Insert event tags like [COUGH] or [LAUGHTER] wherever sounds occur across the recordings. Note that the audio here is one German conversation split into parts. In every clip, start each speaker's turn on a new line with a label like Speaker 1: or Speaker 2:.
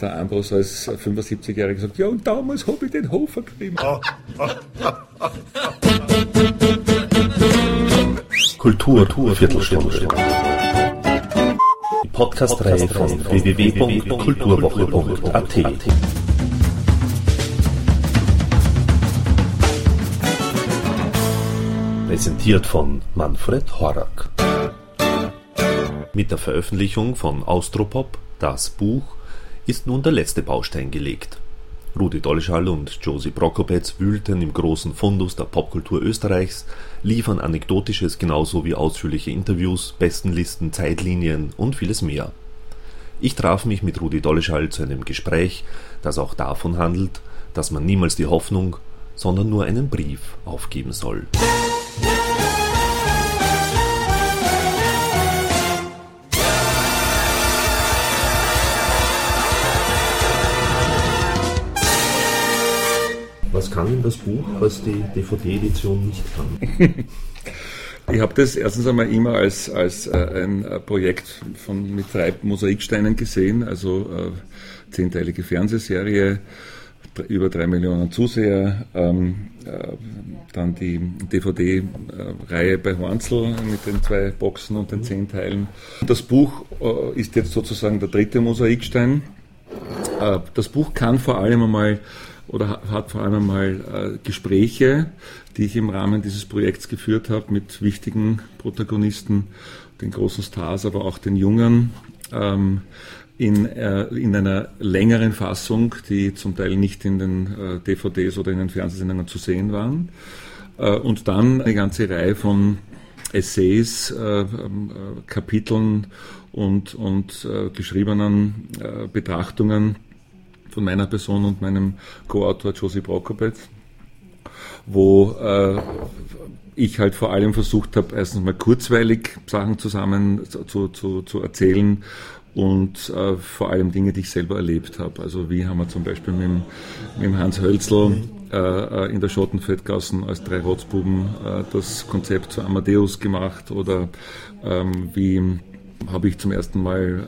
Speaker 1: Der Ambros als 75-Jähriger gesagt, ja und damals habe ich den Hofer geschrieben.
Speaker 2: Kultur, Kultur Viertelstunde. Die Podcast-Reihe von www.kulturwoche.at. Präsentiert von Manfred Horak. Mit der Veröffentlichung von Austropop, das Buch, ist nun der letzte Baustein gelegt. Rudi Dolleschall und Josie Prokopetz wühlten im großen Fundus der Popkultur Österreichs, liefern Anekdotisches genauso wie ausführliche Interviews, Bestenlisten, Zeitlinien und vieles mehr. Ich traf mich mit Rudi Dolleschall zu einem Gespräch, das auch davon handelt, dass man niemals die Hoffnung, sondern nur einen Brief aufgeben soll. Kann das Buch, was die DVD-Edition nicht kann? [LAUGHS]
Speaker 1: Ich habe das erstens einmal immer als, als äh, ein äh, Projekt von, mit drei Mosaiksteinen gesehen, also äh, zehnteilige Fernsehserie, über drei Millionen Zuseher, ähm, äh, dann die DVD-Reihe bei Hornzel mit den zwei Boxen und den zehn Teilen. Das Buch äh, ist jetzt sozusagen der dritte Mosaikstein. Äh, das Buch kann vor allem einmal oder hat vor allem einmal äh, Gespräche, die ich im Rahmen dieses Projekts geführt habe mit wichtigen Protagonisten, den großen Stars, aber auch den Jungen, ähm, in, äh, in einer längeren Fassung, die zum Teil nicht in den äh, DVDs oder in den Fernsehsendungen zu sehen waren. Äh, und dann eine ganze Reihe von Essays, äh, ähm, äh, Kapiteln und, und geschriebenen Betrachtungen von meiner Person und meinem Co-Autor Josie Prokopetz, wo äh, ich halt vor allem versucht habe, erstens mal kurzweilig Sachen zusammen zu, zu, zu erzählen und äh, vor allem Dinge, die ich selber erlebt habe. Also wie haben wir zum Beispiel mit, mit Hans Hölzl äh, äh in der Schottenfeldgassen als drei Rotzbuben äh, das Konzept zu Amadeus gemacht oder ähm, wie habe ich zum ersten Mal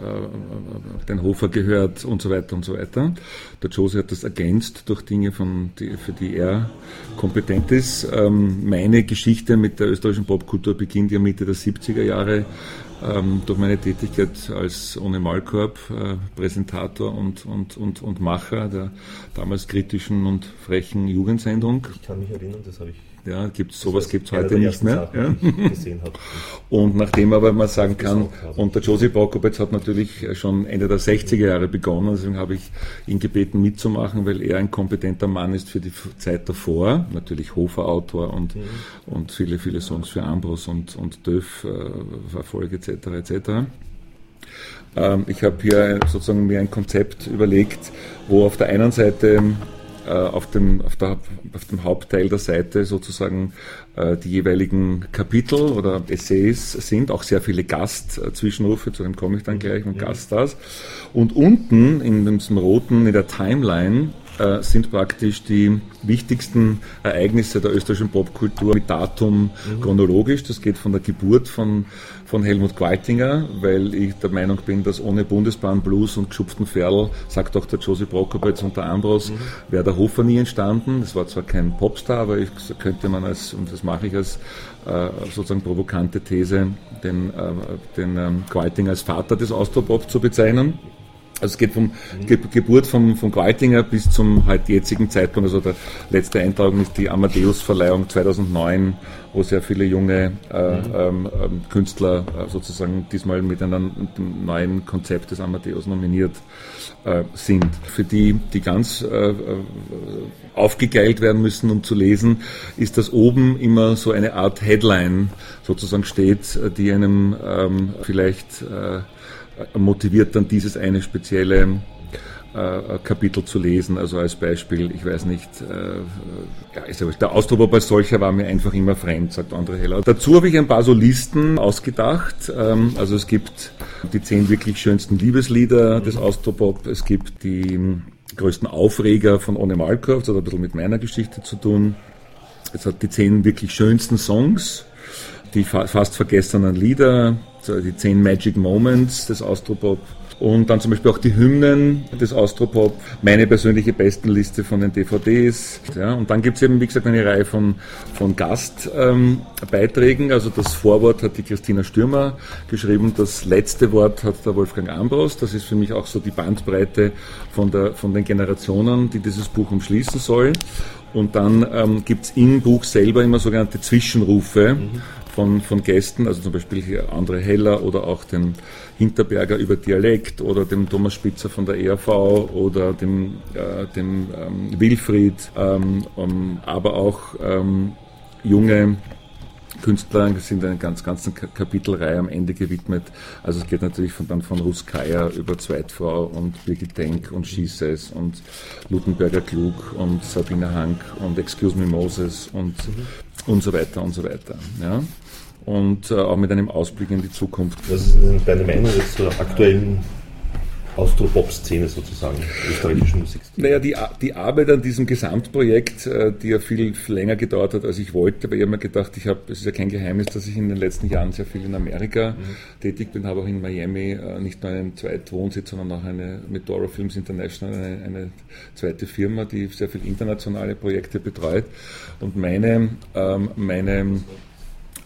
Speaker 1: äh, den Hofer gehört und so weiter und so weiter. Der Josie hat das ergänzt durch Dinge, von die, für die er kompetent ist. Ähm, meine Geschichte mit der österreichischen Popkultur beginnt ja Mitte der 70er Jahre ähm, durch meine Tätigkeit als Ohne Malkorb, äh, Präsentator und, und, und, und Macher der damals kritischen und frechen Jugendsendung.
Speaker 2: Ich kann mich erinnern, das habe ich
Speaker 1: ja, gibt's, sowas gibt es heute nicht mehr. Ja. [LAUGHS] Und nachdem aber man sagen kann, und der Josie Prokopetz hat natürlich schon Ende der 60er Jahre begonnen, deswegen habe ich ihn gebeten mitzumachen, weil er ein kompetenter Mann ist für die Zeit davor, natürlich Hofer-Autor und, mhm. und viele, viele Songs für Ambros und, und Döf, äh, Erfolg etc. etc. Ähm, ich habe hier sozusagen mir ein Konzept überlegt, wo auf der einen Seite äh, auf, dem, auf, der, auf dem Hauptteil der Seite sozusagen äh, die jeweiligen Kapitel oder Essays sind, auch sehr viele Gastzwischenrufe, zu dem komme ich dann gleich, und ja. Gaststars. Und unten in diesem roten, in der Timeline, äh, sind praktisch die wichtigsten Ereignisse der österreichischen Popkultur mit Datum mhm. chronologisch. Das geht von der Geburt von, von Helmut Qualtinger, weil ich der Meinung bin, dass ohne Bundesbahn Blues und geschupften Ferl, sagt auch der Josie Prokopetz und der Ambros, mhm. wäre der Hofer nie entstanden. Das war zwar kein Popstar, aber ich, könnte man als, und das mache ich als äh, sozusagen provokante These, den, äh, den ähm, Qualtinger als Vater des Austropop zu bezeichnen. Also es geht vom Ge Geburt von, von Qualtinger bis zum halt jetzigen Zeitpunkt. Also der letzte Eintragung ist die Amadeus-Verleihung 2009, wo sehr viele junge äh, ähm, ähm, Künstler äh, sozusagen diesmal mit einem, neuen Konzept des Amadeus nominiert äh, sind. Für die, die ganz äh, äh, aufgegeilt werden müssen, um zu lesen, ist das oben immer so eine Art Headline sozusagen steht, die einem ähm, vielleicht äh, motiviert dann dieses eine spezielle äh, Kapitel zu lesen. Also als Beispiel, ich weiß nicht, äh, ja, der Ausdruck als solcher war mir einfach immer fremd, sagt André Heller. Dazu habe ich ein paar so Listen ausgedacht. Ähm, also es gibt die zehn wirklich schönsten Liebeslieder des Austropop, es gibt die größten Aufreger von Ohne Malkorf, das hat ein bisschen mit meiner Geschichte zu tun. Es hat die zehn wirklich schönsten Songs, die fa fast vergessenen Lieder, die zehn Magic Moments des Austropop. Und dann zum Beispiel auch die Hymnen des Austropop, meine persönliche Bestenliste von den DVDs. Ja, und dann gibt es eben, wie gesagt, eine Reihe von, von Gastbeiträgen. Ähm, also das Vorwort hat die Christina Stürmer geschrieben, das letzte Wort hat der Wolfgang Ambros. Das ist für mich auch so die Bandbreite von, der, von den Generationen, die dieses Buch umschließen soll. Und dann ähm, es im Buch selber immer sogenannte Zwischenrufe. Mhm von, von Gästen, also zum Beispiel André Heller oder auch den Hinterberger über Dialekt oder dem Thomas Spitzer von der ERV oder dem, äh, dem ähm, Wilfried, ähm, um, aber auch ähm, junge Künstler sind eine ganz ganze Kapitelreihe am Ende gewidmet. Also es geht natürlich von, dann von Ruskaya über Zweitfrau und Birgit Denk und Schießes und Lutenberger Klug und Sabine Hank und Excuse Me Moses und, mhm. und so weiter und so weiter. Ja und äh, auch mit einem Ausblick in die Zukunft.
Speaker 2: Was ist denn deine Meinung jetzt zur aktuellen Austro-Pop-Szene sozusagen, österreichischen Musikszene?
Speaker 1: Naja, die, die Arbeit an diesem Gesamtprojekt, äh, die ja viel länger gedauert hat, als ich wollte, weil ich habe mir gedacht, ich habe, es ist ja kein Geheimnis, dass ich in den letzten Jahren sehr viel in Amerika mhm. tätig bin, habe auch in Miami äh, nicht nur einen zweiten Wohnsitz, sondern auch eine mit Dora Films International, eine, eine zweite Firma, die sehr viele internationale Projekte betreut. Und meine, ähm, meine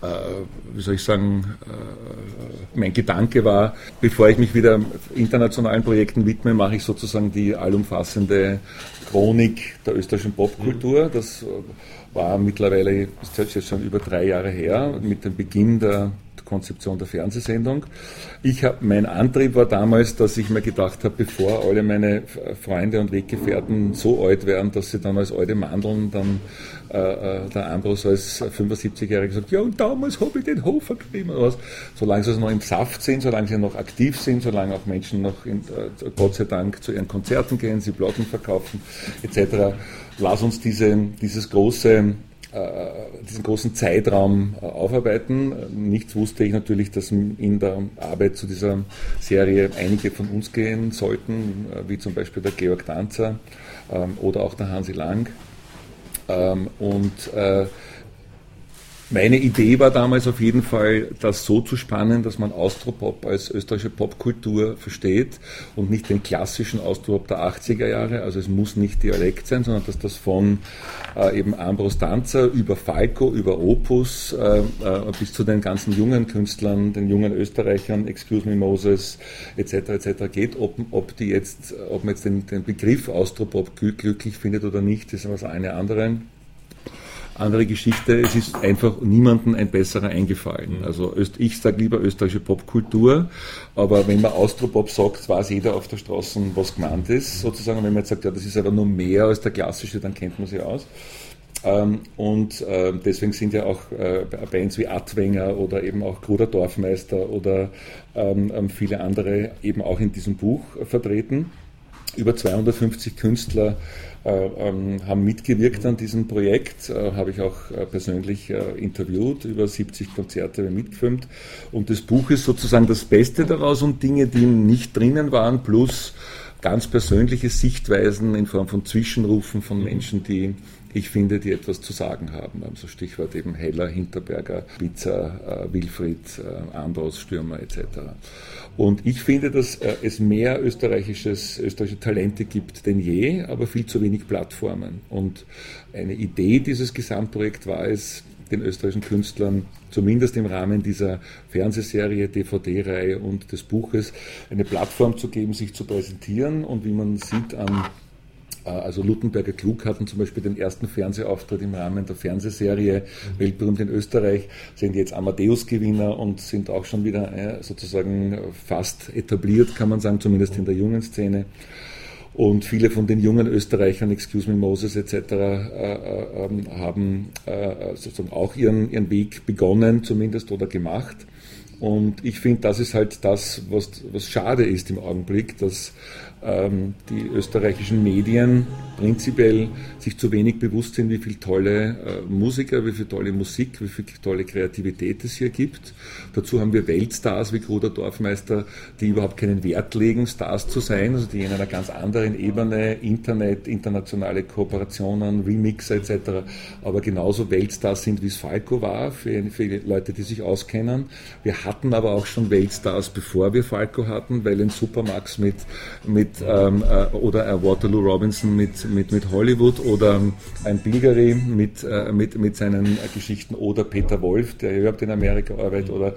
Speaker 1: äh, wie soll ich sagen, äh, mein Gedanke war, bevor ich mich wieder internationalen Projekten widme, mache ich sozusagen die allumfassende Chronik der österreichischen Popkultur. Das war mittlerweile, ist jetzt schon über drei Jahre her, mit dem Beginn der Konzeption der Fernsehsendung. Ich hab, mein Antrieb war damals, dass ich mir gedacht habe, bevor alle meine Freunde und Weggefährten so alt werden, dass sie dann als alte Mandeln dann äh, äh der Ambros als 75-Jähriger sagt, ja und damals habe ich den Hofer gegeben oder was. Solange sie noch im Saft sind, solange sie noch aktiv sind, solange auch Menschen noch in, äh, Gott sei Dank zu ihren Konzerten gehen, sie Platten verkaufen etc. Lass uns diese, dieses große äh, diesen großen Zeitraum äh, aufarbeiten. Nichts wusste ich natürlich, dass in der Arbeit zu dieser Serie einige von uns gehen sollten, äh, wie zum Beispiel der Georg Danzer ähm, oder auch der Hansi Lang. Ähm, und meine Idee war damals auf jeden Fall, das so zu spannen, dass man Austropop als österreichische Popkultur versteht und nicht den klassischen Austropop der 80er Jahre. Also es muss nicht Dialekt sein, sondern dass das von äh, eben Ambros Danzer über Falco, über Opus äh, äh, bis zu den ganzen jungen Künstlern, den jungen Österreichern, Excuse Me Moses etc. etc. geht. Ob, ob, die jetzt, ob man jetzt den, den Begriff Austropop glücklich findet oder nicht, ist was eine andere andere Geschichte, es ist einfach niemandem ein besserer eingefallen. Mhm. Also ich sage lieber österreichische Popkultur, aber wenn man Austropop sagt, weiß jeder auf der Straße, was gemeint ist, sozusagen. Und wenn man jetzt sagt, ja, das ist aber nur mehr als der klassische, dann kennt man sie aus. Ähm, und äh, deswegen sind ja auch äh, Bands wie Adwenger oder eben auch Gruder Dorfmeister oder ähm, ähm, viele andere eben auch in diesem Buch vertreten. Über 250 Künstler äh, ähm, haben mitgewirkt an diesem Projekt, äh, habe ich auch äh, persönlich interviewt, über 70 Konzerte mitgefilmt. Und das Buch ist sozusagen das Beste daraus und Dinge, die nicht drinnen waren, plus ganz persönliche Sichtweisen in Form von Zwischenrufen von Menschen, die ich finde, die etwas zu sagen haben. Also Stichwort eben Heller, Hinterberger, Pizza, äh, Wilfried, äh, Ambros, Stürmer etc. Und ich finde, dass äh, es mehr österreichisches, österreichische Talente gibt denn je, aber viel zu wenig Plattformen. Und eine Idee dieses Gesamtprojekts war es, den österreichischen Künstlern zumindest im Rahmen dieser Fernsehserie, DVD-Reihe und des Buches eine Plattform zu geben, sich zu präsentieren und wie man sieht an also Lutenberger Klug hatten zum Beispiel den ersten Fernsehauftritt im Rahmen der Fernsehserie. Weltberühmt in Österreich, sind jetzt Amadeus-Gewinner und sind auch schon wieder äh, sozusagen fast etabliert, kann man sagen, zumindest in der jungen Szene. Und viele von den jungen Österreichern, Excuse Me Moses etc., äh, äh, ähm, haben äh, sozusagen auch ihren, ihren Weg begonnen, zumindest oder gemacht. Und ich finde, das ist halt das, was, was schade ist im Augenblick, dass die österreichischen Medien prinzipiell sich zu wenig bewusst sind, wie viele tolle äh, Musiker, wie viel tolle Musik, wie viel tolle Kreativität es hier gibt. Dazu haben wir Weltstars wie Gruder Dorfmeister, die überhaupt keinen Wert legen, Stars zu sein, also die in einer ganz anderen Ebene, Internet, internationale Kooperationen, Remixer etc., aber genauso Weltstars sind, wie es Falco war, für, für Leute, die sich auskennen. Wir hatten aber auch schon Weltstars, bevor wir Falco hatten, weil ein Supermax mit, mit ähm, äh, oder ein Waterloo Robinson mit, mit, mit Hollywood oder ein Bilgeri mit, äh, mit, mit seinen Geschichten oder Peter Wolf, der überhaupt in Amerika arbeitet oder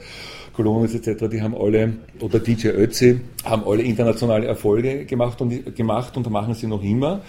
Speaker 1: Colonis etc., die haben alle, oder DJ Ötzi, haben alle internationale Erfolge gemacht und, gemacht und machen sie noch immer.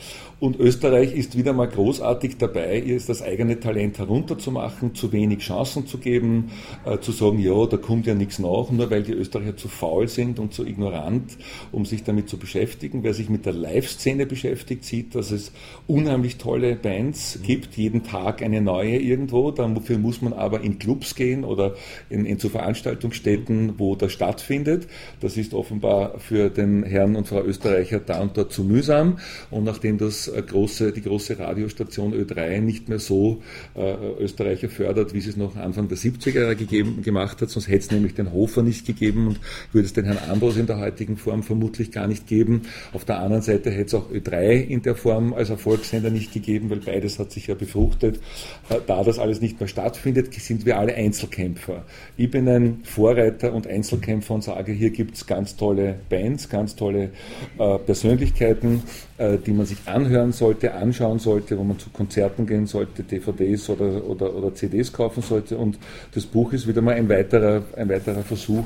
Speaker 1: Und Österreich ist wieder mal großartig dabei, ihr das eigene Talent herunterzumachen, zu wenig Chancen zu geben, äh, zu sagen, ja, da kommt ja nichts nach, nur weil die Österreicher zu faul sind und zu ignorant, um sich damit zu beschäftigen. Wer sich mit der Live-Szene beschäftigt, sieht, dass es unheimlich tolle Bands gibt, jeden Tag eine neue irgendwo. Dafür muss man aber in Clubs gehen oder in, in zu Veranstaltungsstätten, wo das stattfindet. Das ist offenbar für den Herrn und Frau Österreicher da und dort zu mühsam. Und nachdem das große, die große Radiostation Ö3 nicht mehr so äh, Österreicher fördert, wie sie es noch Anfang der 70er Jahre gegeben, gemacht hat. Sonst hätte es nämlich den Hofer nicht gegeben und würde es den Herrn Ambros in der heutigen Form vermutlich gar nicht geben. Auf der anderen Seite hätte es auch Ö3 in der Form als Erfolgssender nicht gegeben, weil beides hat sich ja befruchtet. Äh, da das alles nicht mehr stattfindet, sind wir alle Einzelkämpfer. Ich bin ein Vorreiter und Einzelkämpfer und sage, hier gibt es ganz tolle Bands, ganz tolle äh, Persönlichkeiten, äh, die man sich anhören sollte, anschauen sollte, wo man zu Konzerten gehen sollte, DVDs oder, oder, oder CDs kaufen sollte. Und das Buch ist wieder mal ein weiterer, ein weiterer Versuch,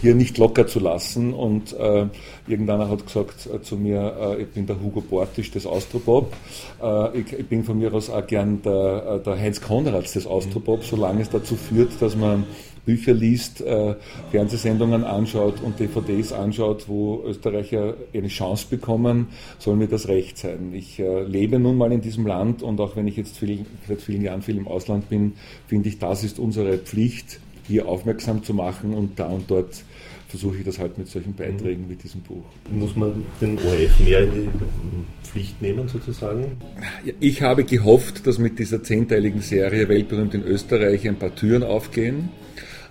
Speaker 1: hier nicht locker zu lassen. Und äh, irgendeiner hat gesagt äh, zu mir, äh, ich bin der Hugo Bortisch des Austropop. Äh, ich, ich, bin von mir aus auch gern der, äh, der Heinz Konrads des Austropop, solange es dazu führt, dass man Bücher liest, äh, Fernsehsendungen anschaut und DVDs anschaut, wo Österreicher eine Chance bekommen, soll mir das recht sein. Ich äh, lebe nun mal in diesem Land und auch wenn ich jetzt viel, seit vielen Jahren viel im Ausland bin, finde ich, das ist unsere Pflicht, hier aufmerksam zu machen und da und dort versuche ich das halt mit solchen Beiträgen mhm. wie diesem Buch.
Speaker 2: Muss man den ORF mehr in die Pflicht nehmen sozusagen?
Speaker 1: Ich habe gehofft, dass mit dieser zehnteiligen Serie Weltberühmt in Österreich ein paar Türen aufgehen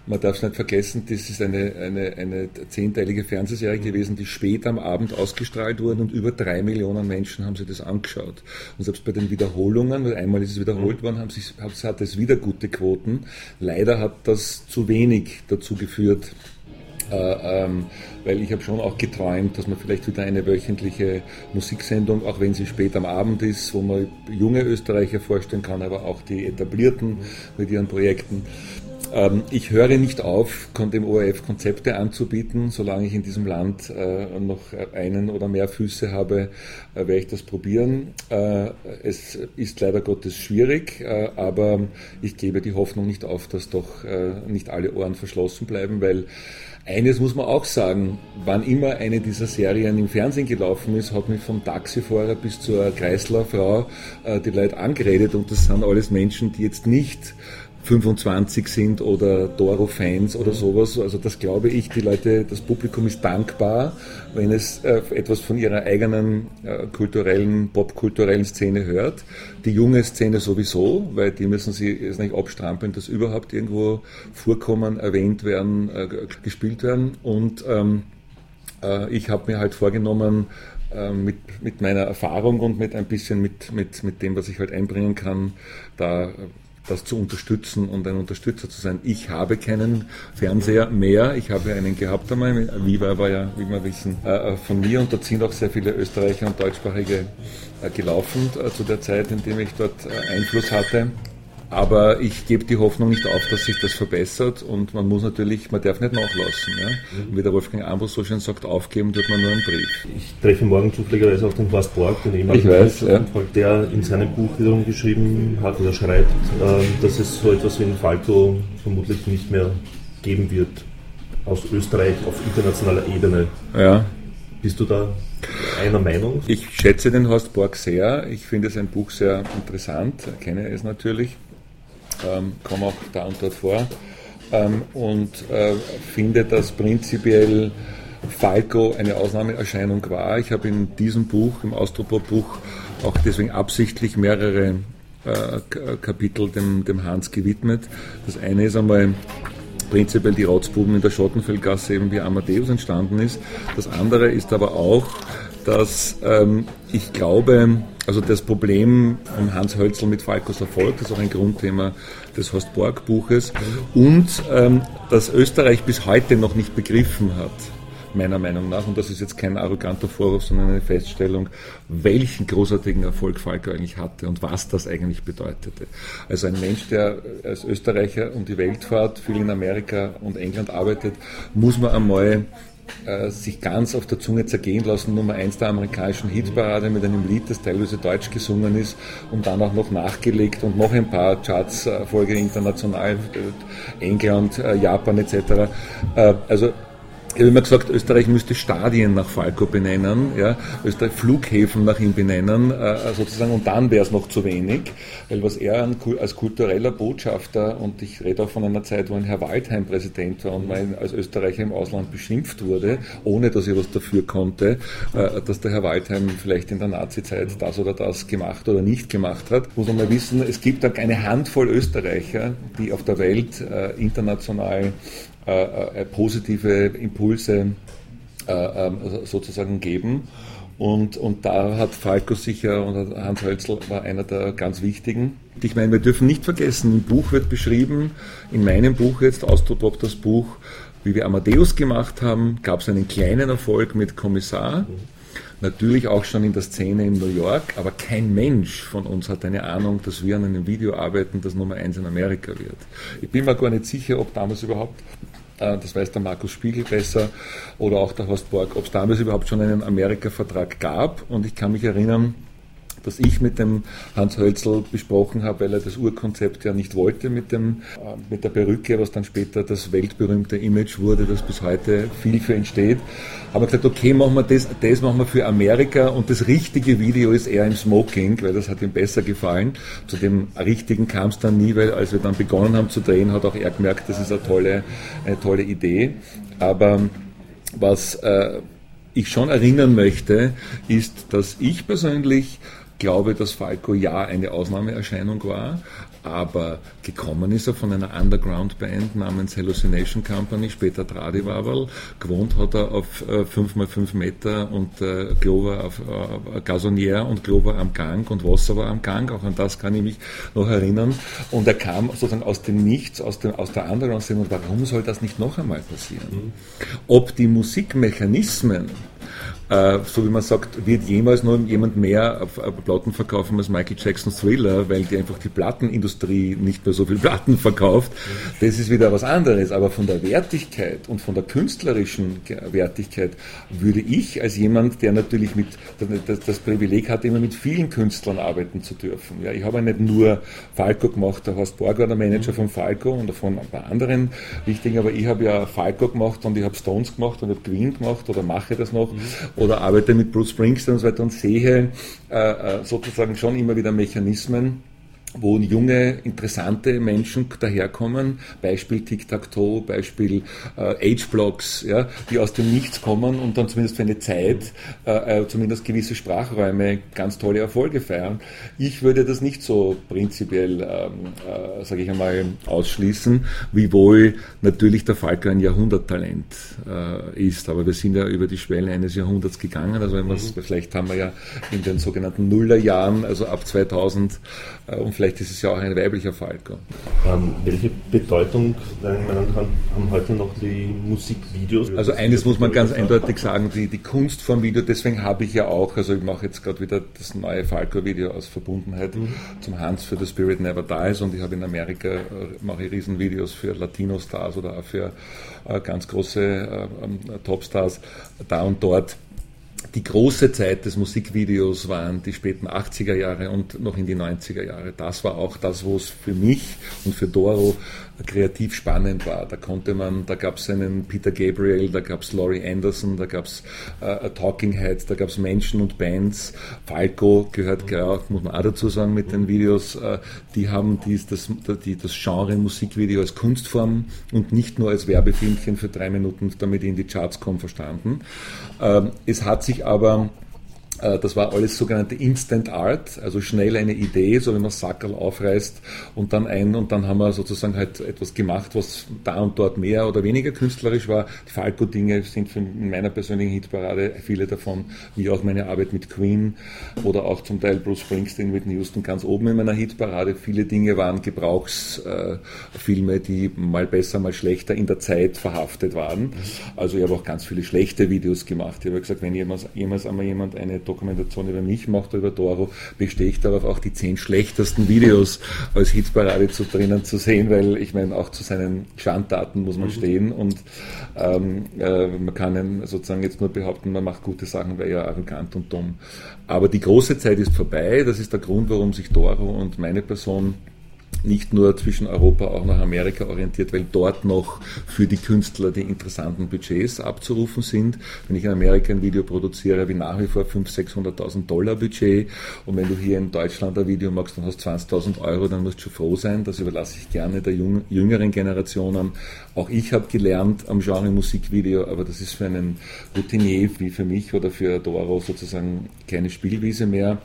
Speaker 1: man darf es nicht vergessen, das ist eine, eine, eine zehnteilige Fernsehserie gewesen, die spät am Abend ausgestrahlt wurde und über drei Millionen Menschen haben sich das angeschaut. Und selbst bei den Wiederholungen, weil einmal ist es wiederholt worden, haben sich, hat es wieder gute Quoten. Leider hat das zu wenig dazu geführt, äh, ähm, weil ich habe schon auch geträumt, dass man vielleicht wieder eine wöchentliche Musiksendung, auch wenn sie spät am Abend ist, wo man junge Österreicher vorstellen kann, aber auch die etablierten mit ihren Projekten, ich höre nicht auf, dem ORF Konzepte anzubieten. Solange ich in diesem Land äh, noch einen oder mehr Füße habe, äh, werde ich das probieren. Äh, es ist leider Gottes schwierig, aber ich gebe die Hoffnung nicht auf, dass doch nicht alle Ohren verschlossen bleiben, weil eines muss man auch sagen, wann immer eine dieser Serien im Fernsehen gelaufen ist, hat mich vom Taxifahrer bis zur Kreislerfrau die Leute angeredet und das sind alles Menschen, die jetzt nicht 25 sind oder Doro-Fans oder sowas. Also das glaube ich, die Leute, das Publikum ist dankbar, wenn es äh, etwas von ihrer eigenen äh, kulturellen, popkulturellen Szene hört. Die junge Szene sowieso, weil die müssen sie jetzt nicht abstrampeln, dass überhaupt irgendwo vorkommen, erwähnt werden, äh, gespielt werden. Und ähm, äh, ich habe mir halt vorgenommen, mit, mit meiner Erfahrung und mit ein bisschen mit, mit, mit dem, was ich halt einbringen kann, da das zu unterstützen und ein Unterstützer zu sein. Ich habe keinen Fernseher mehr. Ich habe einen gehabt einmal. Viva war ja, wie wir wissen, äh, äh, von mir und da sind auch sehr viele Österreicher und Deutschsprachige äh, gelaufen zu der Zeit, in dem ich dort Einfluss hatte. Aber ich gebe die Hoffnung nicht auf, dass sich das verbessert und man muss natürlich, man darf nicht nachlassen. Ja? Wie der Wolfgang Ambros so schön sagt, aufgeben tut man nur einen Brief.
Speaker 2: Ich treffe morgen zufälligerweise auf den Horst Borg, den
Speaker 1: ehemaligen weiß, ja.
Speaker 2: der in seinem Buch wiederum geschrieben hat oder schreibt, ähm, dass es so etwas wie ein Falco vermutlich nicht mehr geben wird aus Österreich auf internationaler Ebene.
Speaker 1: Ja.
Speaker 2: Bist du da einer Meinung?
Speaker 1: Ich schätze den Horst Borg sehr. Ich finde sein Buch sehr interessant, kenne es natürlich ähm, komme auch da und dort vor ähm, und äh, finde, dass prinzipiell Falco eine Ausnahmeerscheinung war. Ich habe in diesem Buch, im Austropop-Buch, auch deswegen absichtlich mehrere äh, Kapitel dem, dem Hans gewidmet. Das eine ist einmal prinzipiell die Rotzbuben in der Schottenfeldgasse, eben wie Amadeus entstanden ist. Das andere ist aber auch dass ähm, ich glaube, also das Problem von Hans Hölzl mit Falkos Erfolg, das ist auch ein Grundthema des Horst Borg Buches, und ähm, dass Österreich bis heute noch nicht begriffen hat, meiner Meinung nach, und das ist jetzt kein arroganter Vorwurf, sondern eine Feststellung, welchen großartigen Erfolg Falco eigentlich hatte und was das eigentlich bedeutete. Also ein Mensch, der als Österreicher um die Welt fährt, viel in Amerika und England arbeitet, muss man einmal äh, sich ganz auf der Zunge zergehen lassen, Nummer eins der amerikanischen Hitparade mit einem Lied, das teilweise deutsch gesungen ist und dann auch noch nachgelegt und noch ein paar Charts-Erfolge international, äh, England, äh, Japan etc. Also ich habe immer gesagt, Österreich müsste Stadien nach Falco benennen, ja, Österreich Flughäfen nach ihm benennen, äh, sozusagen, und dann wäre es noch zu wenig, weil was er als kultureller Botschafter, und ich rede auch von einer Zeit, wo ein Herr Waldheim Präsident war und man als Österreicher im Ausland beschimpft wurde, ohne dass er was dafür konnte, äh, dass der Herr Waldheim vielleicht in der Nazizeit das oder das gemacht oder nicht gemacht hat, muss man mal wissen, es gibt da eine Handvoll Österreicher, die auf der Welt äh, international äh, äh, positive Impulse äh, ähm, sozusagen geben. Und, und da hat Falco sicher und Hans Hölzl war einer der ganz wichtigen. Ich meine, wir dürfen nicht vergessen, im Buch wird beschrieben, in meinem Buch jetzt, Austropop das Buch, wie wir Amadeus gemacht haben, gab es einen kleinen Erfolg mit Kommissar. Natürlich auch schon in der Szene in New York, aber kein Mensch von uns hat eine Ahnung, dass wir an einem Video arbeiten, das Nummer eins in Amerika wird. Ich bin mir gar nicht sicher, ob damals überhaupt äh, das weiß der Markus Spiegel besser oder auch der Horst Borg, ob es damals überhaupt schon einen Amerika-Vertrag gab. Und ich kann mich erinnern, dass ich mit dem Hans Hölzl besprochen habe, weil er das Urkonzept ja nicht wollte mit, dem, äh, mit der Perücke, was dann später das weltberühmte Image wurde, das bis heute viel für ihn steht. Haben wir gesagt, okay, machen wir das, das machen wir für Amerika und das richtige Video ist eher im Smoking, weil das hat ihm besser gefallen. Zu dem richtigen kam es dann nie, weil als wir dann begonnen haben zu drehen, hat auch er gemerkt, das ist eine tolle, eine tolle Idee. Aber was äh, ich schon erinnern möchte, ist, dass ich persönlich glaube, dass Falco ja eine Ausnahmeerscheinung war, aber gekommen ist er von einer Underground-Band namens Hallucination Company, später Tradivaval. Gewohnt hat er auf äh, 5x5 Meter und äh, Glover auf äh, Gasonnière und Glover am Gang und Wasser war am Gang, auch an das kann ich mich noch erinnern. Und er kam sozusagen aus dem Nichts, aus, dem, aus der Underground-Szene und warum soll das nicht noch einmal passieren? Mhm. Ob die Musikmechanismen äh, so wie man sagt, wird jemals noch jemand mehr Platten verkaufen als Michael Jacksons Thriller, weil die einfach die Plattenindustrie nicht mehr so viel Platten verkauft. Das ist wieder was anderes. Aber von der Wertigkeit und von der künstlerischen Wertigkeit würde ich als jemand, der natürlich mit das, das Privileg hat, immer mit vielen Künstlern arbeiten zu dürfen. Ja, ich habe ja nicht nur Falco gemacht, der Horst Borg war der Manager von Falco und von ein paar anderen wichtigen, aber ich habe ja Falco gemacht und ich habe Stones gemacht und ich habe Queen gemacht oder mache das noch oder arbeite mit Bruce Springsteen und so weiter und sehe äh, äh sozusagen schon immer wieder Mechanismen, wo junge, interessante Menschen daherkommen, Beispiel Tic-Tac-Toe, Beispiel äh, Age-Blocks, ja, die aus dem Nichts kommen und dann zumindest für eine Zeit äh, äh zumindest gewisse Sprachräume ganz tolle Erfolge feiern. Ich würde das nicht so prinzipiell, ähm, äh, sage ich einmal, ausschließen, wiewohl natürlich der Falco ein Jahrhunderttalent äh, ist, aber wir sind ja über die Schwelle eines Jahrhunderts gegangen, also wenn mhm. vielleicht haben wir ja in den sogenannten Nullerjahren, also ab 2000 äh, und vielleicht ist es ja auch ein weiblicher Falco.
Speaker 2: Ähm, welche Bedeutung nach haben heute noch die Musikvideos?
Speaker 1: Also eines muss man ganz eindeutig sagen, die, die Kunst vom Video, deswegen habe ich ja auch, also ich mache jetzt gerade wieder das neue Falco-Video aus Verbundenheit mhm. zum Hans für The Spirit Never Dies und ich habe in Amerika, äh, mache ich Riesenvideos für Latino-Stars oder auch für äh, ganz große äh, ähm, Topstars da und dort die große Zeit des Musikvideos waren die späten 80er Jahre und noch in die 90er Jahre. Das war auch das, wo es für mich und für Doro kreativ spannend war. Da konnte man, da gab es einen Peter Gabriel, da gab es Laurie Anderson, da gab es äh, Talking Heads, da gab es Menschen und Bands. Falco gehört ja, muss man auch dazu sagen mit den Videos, äh, die haben dies, das, die, das Genre Musikvideo als Kunstform und nicht nur als Werbefilmchen für drei Minuten, damit die in die Charts kommen, verstanden. Ähm, es hat sich aber das war alles sogenannte Instant Art, also schnell eine Idee, so wie man Sackerl aufreißt und dann ein und dann haben wir sozusagen halt etwas gemacht, was da und dort mehr oder weniger künstlerisch war. Die Falco-Dinge sind in meiner persönlichen Hitparade, viele davon, wie auch meine Arbeit mit Queen oder auch zum Teil Bruce Springsteen mit Houston ganz oben in meiner Hitparade. Viele Dinge waren Gebrauchsfilme, die mal besser, mal schlechter in der Zeit verhaftet waren. Also ich habe auch ganz viele schlechte Videos gemacht. Ich habe gesagt, wenn jemals, jemals einmal jemand eine Dokumentation über mich macht über Doro, bestehe ich darauf, auch die zehn schlechtesten Videos als Hitparade zu drinnen zu sehen, weil ich meine, auch zu seinen Schandtaten muss man mhm. stehen und ähm, äh, man kann sozusagen jetzt nur behaupten, man macht gute Sachen, weil ja arrogant und dumm. Aber die große Zeit ist vorbei. Das ist der Grund, warum sich Doro und meine Person nicht nur zwischen Europa, auch nach Amerika orientiert, weil dort noch für die Künstler die interessanten Budgets abzurufen sind. Wenn ich in Amerika ein Video produziere, habe ich nach wie vor 500.000, 600.000 Dollar Budget. Und wenn du hier in Deutschland ein Video machst, dann hast du 20.000 Euro, dann musst du froh sein. Das überlasse ich gerne der jüngeren Generationen. Auch ich habe gelernt am Genre Musikvideo, aber das ist für einen Routinier wie für mich oder für Doro sozusagen keine Spielwiese mehr.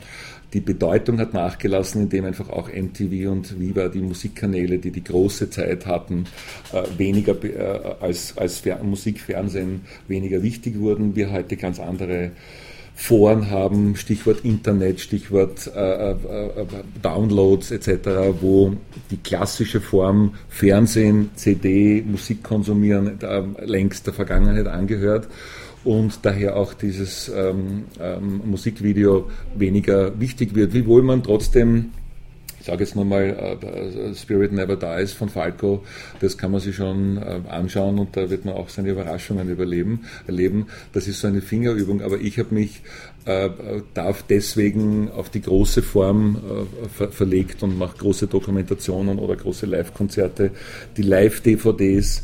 Speaker 1: Die Bedeutung hat nachgelassen, indem einfach auch MTV und Viva, die Musikkanäle, die die große Zeit hatten, äh, weniger äh, als, als Musikfernsehen weniger wichtig wurden. Wir heute ganz andere Foren haben, Stichwort Internet, Stichwort äh, äh, Downloads etc., wo die klassische Form Fernsehen, CD, Musik konsumieren längst der Vergangenheit angehört und daher auch dieses ähm, ähm, Musikvideo weniger wichtig wird, wiewohl man trotzdem ich sage jetzt nochmal, uh, Spirit Never Dies von Falco, das kann man sich schon uh, anschauen und da wird man auch seine Überraschungen überleben, erleben. Das ist so eine Fingerübung, aber ich habe mich äh, darf deswegen auf die große Form äh, ver verlegt und macht große Dokumentationen oder große Live-Konzerte. Die Live-DVDs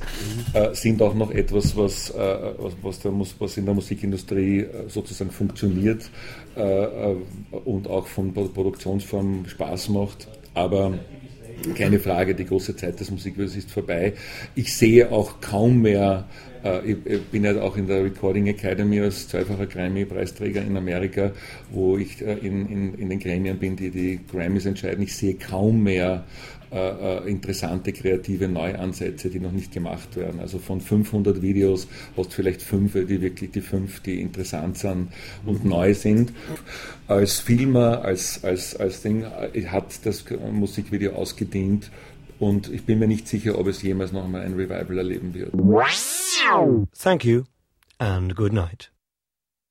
Speaker 1: äh, sind auch noch etwas, was, äh, was, der, was, in der Musikindustrie äh, sozusagen funktioniert äh, und auch von der Produktionsform Spaß macht. Aber keine Frage, die große Zeit des Musikvideos ist vorbei. Ich sehe auch kaum mehr äh, ich bin ja auch in der Recording Academy als zweifacher Grammy-Preisträger in Amerika, wo ich äh, in, in, in den Gremien bin, die die Grammys entscheiden. Ich sehe kaum mehr äh, interessante kreative Neuansätze, die noch nicht gemacht werden. Also von 500 Videos hast du vielleicht fünf, die wirklich die fünf, die interessant sind und mhm. neu sind. Als Filmer, als, als, als Ding hat das Musikvideo ausgedient und ich bin mir nicht sicher, ob es jemals noch einmal ein Revival erleben wird.
Speaker 2: Thank you and good night.